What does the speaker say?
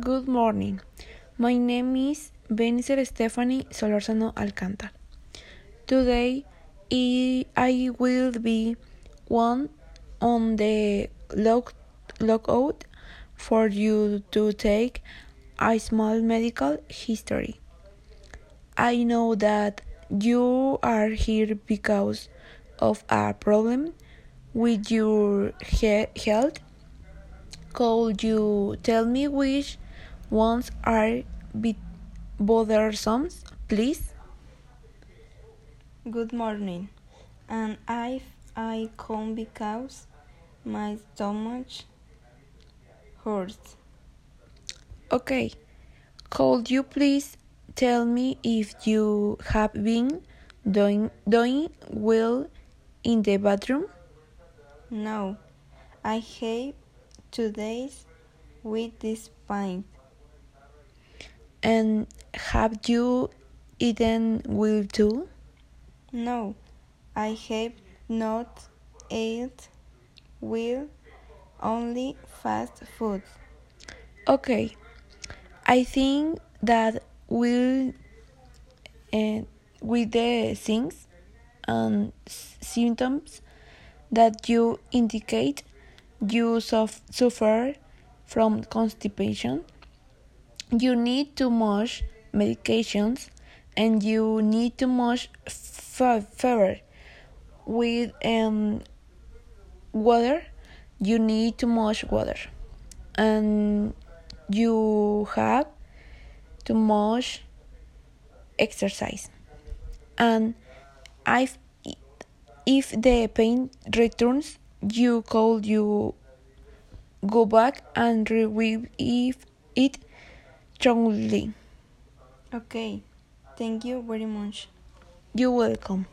Good morning. My name is Benicer Stephanie Solorzano Alcantar. Today I will be one on the log logout for you to take a small medical history. I know that you are here because of a problem with your he health. Could you tell me which ones are bit bothersome, please? Good morning. And I I come because my stomach hurts. Okay. Could you please tell me if you have been doing doing well in the bathroom? No, I have two days with this pain. And have you eaten well too? No, I have not ate well, only fast food. Okay. I think that will uh, with the things and symptoms that you indicate you suf suffer from constipation you need too much medications and you need too much fever with um, water you need too much water. And you have too much exercise. And if, if the pain returns you could you go back and review if it strongly Okay, thank you very much. you're welcome